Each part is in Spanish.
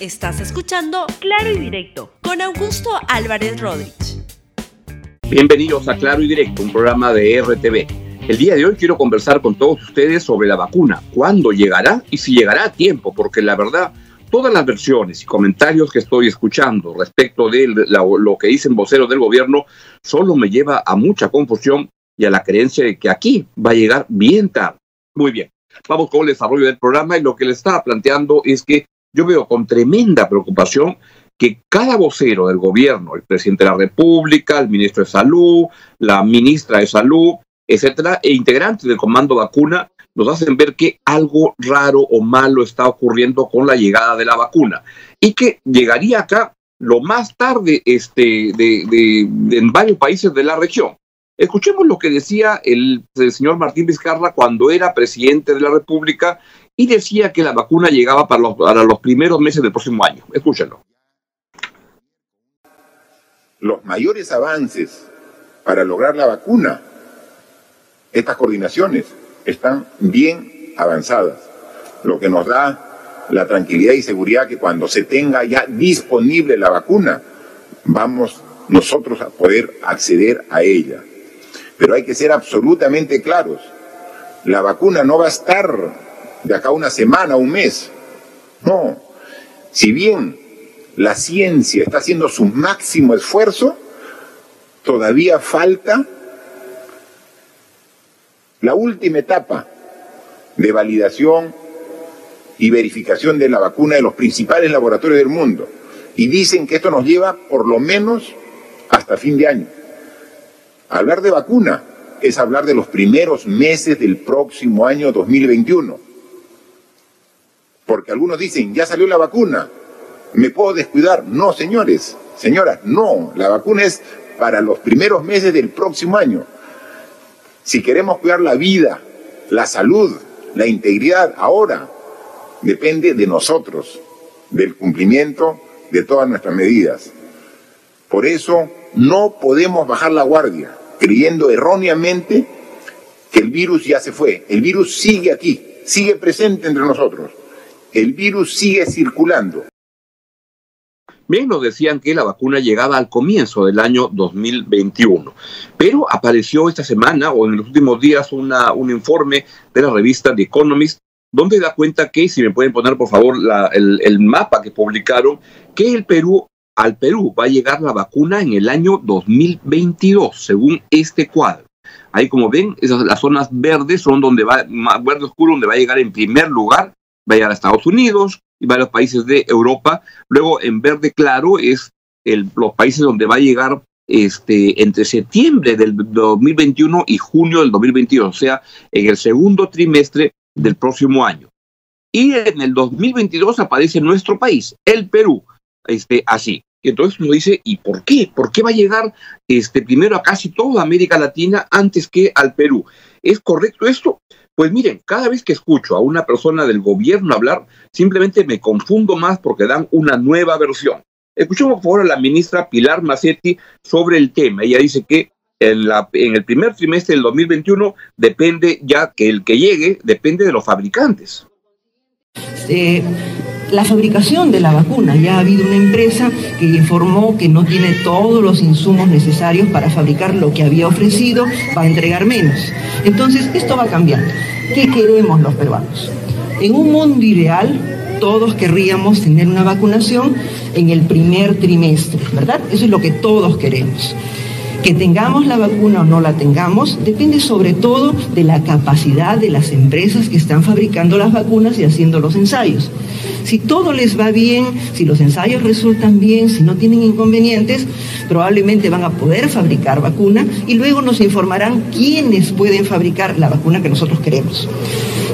Estás escuchando Claro y Directo con Augusto Álvarez Rodríguez. Bienvenidos a Claro y Directo, un programa de RTV. El día de hoy quiero conversar con todos ustedes sobre la vacuna, cuándo llegará y si llegará a tiempo, porque la verdad, todas las versiones y comentarios que estoy escuchando respecto de lo que dicen voceros del gobierno solo me lleva a mucha confusión y a la creencia de que aquí va a llegar bien tarde. Muy bien, vamos con el desarrollo del programa y lo que le estaba planteando es que yo veo con tremenda preocupación que cada vocero del gobierno, el presidente de la República, el ministro de Salud, la ministra de Salud, etcétera, e integrantes del comando vacuna, nos hacen ver que algo raro o malo está ocurriendo con la llegada de la vacuna y que llegaría acá lo más tarde este, de, en varios países de la región. Escuchemos lo que decía el, el señor Martín Vizcarra cuando era presidente de la República y decía que la vacuna llegaba para los, para los primeros meses del próximo año. Escúchenlo. Los mayores avances para lograr la vacuna, estas coordinaciones están bien avanzadas, lo que nos da la tranquilidad y seguridad que cuando se tenga ya disponible la vacuna, vamos nosotros a poder acceder a ella. Pero hay que ser absolutamente claros, la vacuna no va a estar de acá una semana, un mes. No. Si bien la ciencia está haciendo su máximo esfuerzo, todavía falta la última etapa de validación y verificación de la vacuna de los principales laboratorios del mundo. Y dicen que esto nos lleva por lo menos hasta fin de año. Hablar de vacuna es hablar de los primeros meses del próximo año 2021. Porque algunos dicen, ya salió la vacuna, ¿me puedo descuidar? No, señores, señoras, no, la vacuna es para los primeros meses del próximo año. Si queremos cuidar la vida, la salud, la integridad ahora, depende de nosotros, del cumplimiento de todas nuestras medidas. Por eso no podemos bajar la guardia, creyendo erróneamente que el virus ya se fue. El virus sigue aquí, sigue presente entre nosotros el virus sigue circulando. Bien, nos decían que la vacuna llegaba al comienzo del año 2021, pero apareció esta semana o en los últimos días una, un informe de la revista The Economist donde da cuenta que, si me pueden poner por favor el, el mapa que publicaron, que el Perú, al Perú va a llegar la vacuna en el año 2022, según este cuadro. Ahí como ven, esas, las zonas verdes son donde va, verde oscuro, donde va a llegar en primer lugar va a llegar a Estados Unidos y varios países de Europa. Luego, en verde claro, es los países donde va a llegar este, entre septiembre del 2021 y junio del 2022, o sea, en el segundo trimestre del próximo año. Y en el 2022 aparece nuestro país, el Perú, este, así. Entonces uno dice, ¿y por qué? ¿Por qué va a llegar este, primero a casi toda América Latina antes que al Perú? ¿Es correcto esto? Pues miren, cada vez que escucho a una persona del gobierno hablar, simplemente me confundo más porque dan una nueva versión. Escuchemos por favor a la ministra Pilar Macetti sobre el tema. Ella dice que en, la, en el primer trimestre del 2021 depende ya que el que llegue depende de los fabricantes. Eh, la fabricación de la vacuna. Ya ha habido una empresa que informó que no tiene todos los insumos necesarios para fabricar lo que había ofrecido, va a entregar menos. Entonces, esto va cambiando. ¿Qué queremos los peruanos? En un mundo ideal, todos querríamos tener una vacunación en el primer trimestre, ¿verdad? Eso es lo que todos queremos. Que tengamos la vacuna o no la tengamos depende sobre todo de la capacidad de las empresas que están fabricando las vacunas y haciendo los ensayos. Si todo les va bien, si los ensayos resultan bien, si no tienen inconvenientes, probablemente van a poder fabricar vacuna y luego nos informarán quiénes pueden fabricar la vacuna que nosotros queremos.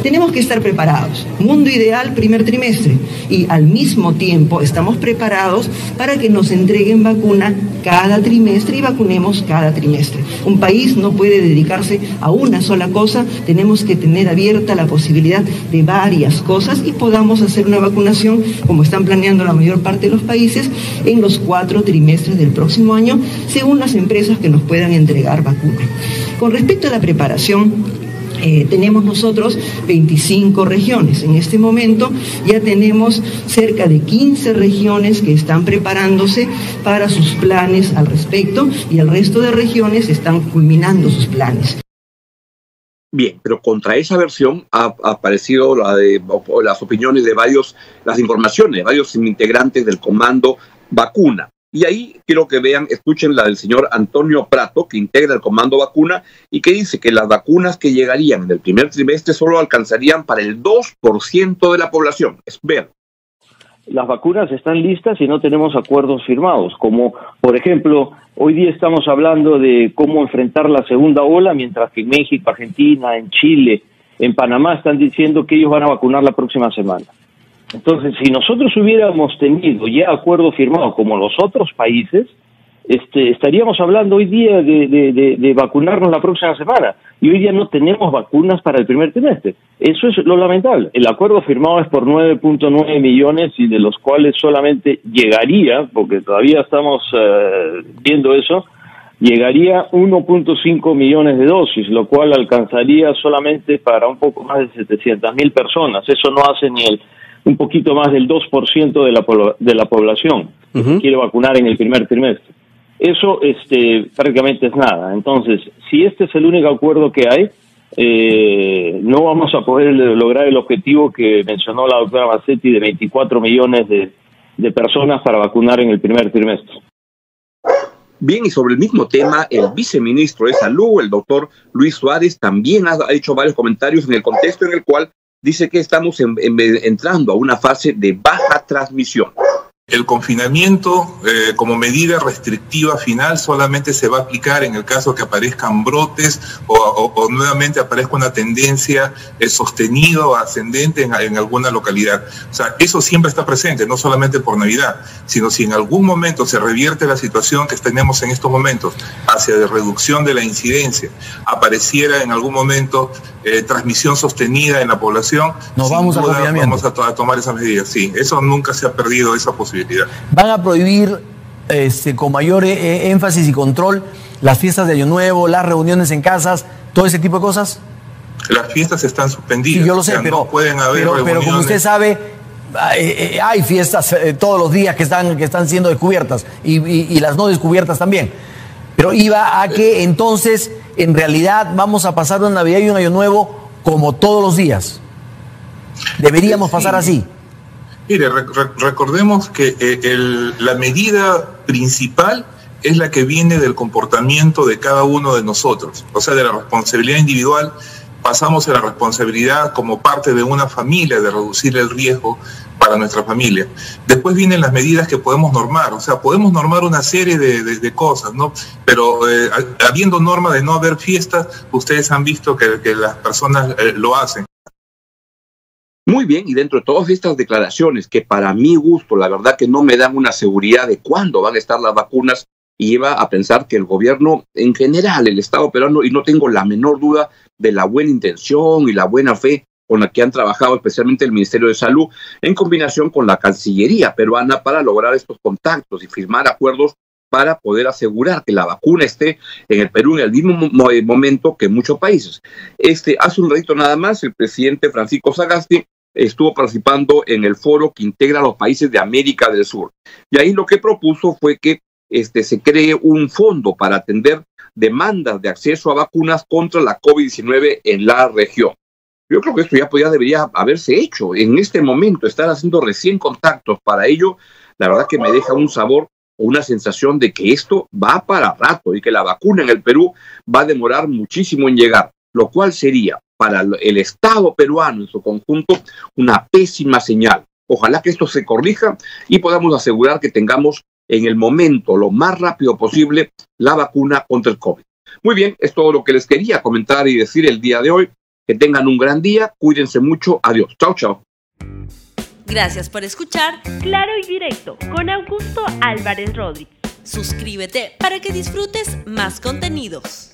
Tenemos que estar preparados. Mundo ideal, primer trimestre. Y al mismo tiempo estamos preparados para que nos entreguen vacuna cada trimestre y vacunemos cada trimestre. Un país no puede dedicarse a una sola cosa, tenemos que tener abierta la posibilidad de varias cosas y podamos hacer una vacunación, como están planeando la mayor parte de los países, en los cuatro trimestres del próximo año, según las empresas que nos puedan entregar vacuna. Con respecto a la preparación, Eh, tenemos nosotros 25 regiones. En este momento ya tenemos cerca de 15 regiones que están preparándose para sus planes al respecto y el resto de regiones están culminando sus planes. Bien, pero contra esa versión ha, aparecido la de, las opiniones de varios, las informaciones de varios integrantes del comando vacuna. Y ahí quiero que vean, escuchen la del señor Antonio Prato, que integra el comando vacuna y que dice que las vacunas que llegarían en el primer trimestre solo alcanzarían para el 2% de la población. Es ver. Las vacunas están listas y no tenemos acuerdos firmados, como por ejemplo Hoy día estamos hablando de cómo enfrentar la segunda ola, mientras que en México, Argentina, en Chile, en Panamá están diciendo que ellos van a vacunar la próxima semana. Entonces, si nosotros hubiéramos tenido ya acuerdo firmado como los otros países, este, estaríamos hablando hoy día de, vacunarnos la próxima semana y hoy día no tenemos vacunas para el primer trimestre. Eso es lo lamentable. El acuerdo firmado es por 9.9 millones y de los cuales solamente llegaría, porque todavía estamos eh, viendo eso, llegaría 1.5 millones de dosis, lo cual alcanzaría solamente para un poco más de 700 mil personas. Eso no hace ni el un poquito más del 2% de la, de la población quiere vacunar en el primer trimestre. Eso este, prácticamente es nada. Entonces, si este es el único acuerdo que hay, eh, no vamos a poder lograr el objetivo que mencionó la doctora Bassetti de 24 millones de, de personas para vacunar en el primer trimestre. Bien, y sobre el mismo tema, el viceministro de Salud, el doctor Luis Suárez, también ha hecho varios comentarios en el contexto en el cual dice que estamos entrando a una fase de baja transmisión. El confinamiento eh, como medida restrictiva final solamente se va a aplicar en el caso que aparezcan brotes o, nuevamente aparezca una tendencia eh, sostenida o ascendente en, en, alguna localidad. O sea, eso siempre está presente, no solamente por Navidad, sino si en algún momento se revierte la situación que tenemos en estos momentos hacia la reducción de la incidencia, apareciera en algún momento eh, transmisión sostenida en la población, Nos vamos, vamos a, tomar esas medidas. Sí, eso nunca se ha perdido esa posibilidad. ¿Van a prohibir este, con mayor eh, énfasis y control las fiestas de Año Nuevo, las reuniones en casas, todo ese tipo de cosas? Las fiestas están suspendidas. Sí, yo lo sé, pero, pueden haber pero, como usted sabe, eh, hay fiestas todos los días que están, que están siendo descubiertas y, y las no descubiertas también. Pero iba a que entonces en realidad vamos a pasar una Navidad y un Año Nuevo como todos los días. Deberíamos pasar así. Mire, recordemos que eh, la medida principal es la que viene del comportamiento de cada uno de nosotros, o sea, de la responsabilidad individual pasamos a la responsabilidad como parte de una familia de reducir el riesgo para nuestra familia. Después vienen las medidas que podemos normar, o sea, podemos normar una serie de, cosas, ¿no? Pero eh, habiendo norma de no haber fiestas, ustedes han visto que, las personas eh, lo hacen. Muy bien, y dentro de todas estas declaraciones, que para mi gusto, la verdad que no me dan una seguridad de cuándo van a estar las vacunas, iba a pensar que el gobierno en general, el Estado peruano, y no tengo la menor duda de la buena intención y la buena fe con la que han trabajado especialmente el Ministerio de Salud en combinación con la Cancillería peruana para lograr estos contactos y firmar acuerdos para poder asegurar que la vacuna esté en el Perú en el mismo momento que muchos países. Este, hace un ratito nada más, el presidente Francisco Sagasti estuvo participando en el foro que integra los países de América del Sur. Y ahí lo que propuso fue que este, se cree un fondo para atender demandas de acceso a vacunas contra la COVID-19 en la región. Yo creo que esto ya podría, debería haberse hecho. En este momento, estar haciendo recién contactos para ello, la verdad que me deja un sabor o una sensación de que esto va para rato y que la vacuna en el Perú va a demorar muchísimo en llegar, lo cual sería para el Estado peruano en su conjunto una pésima señal. Ojalá que esto se corrija y podamos asegurar que tengamos en el momento, lo más rápido posible, la vacuna contra el COVID. Muy bien, es todo lo que les quería comentar y decir el día de hoy. Que tengan un gran día, cuídense mucho, adiós. Chao, chao. Gracias por escuchar Claro y Directo con Augusto Álvarez Rodríguez. Suscríbete para que disfrutes más contenidos.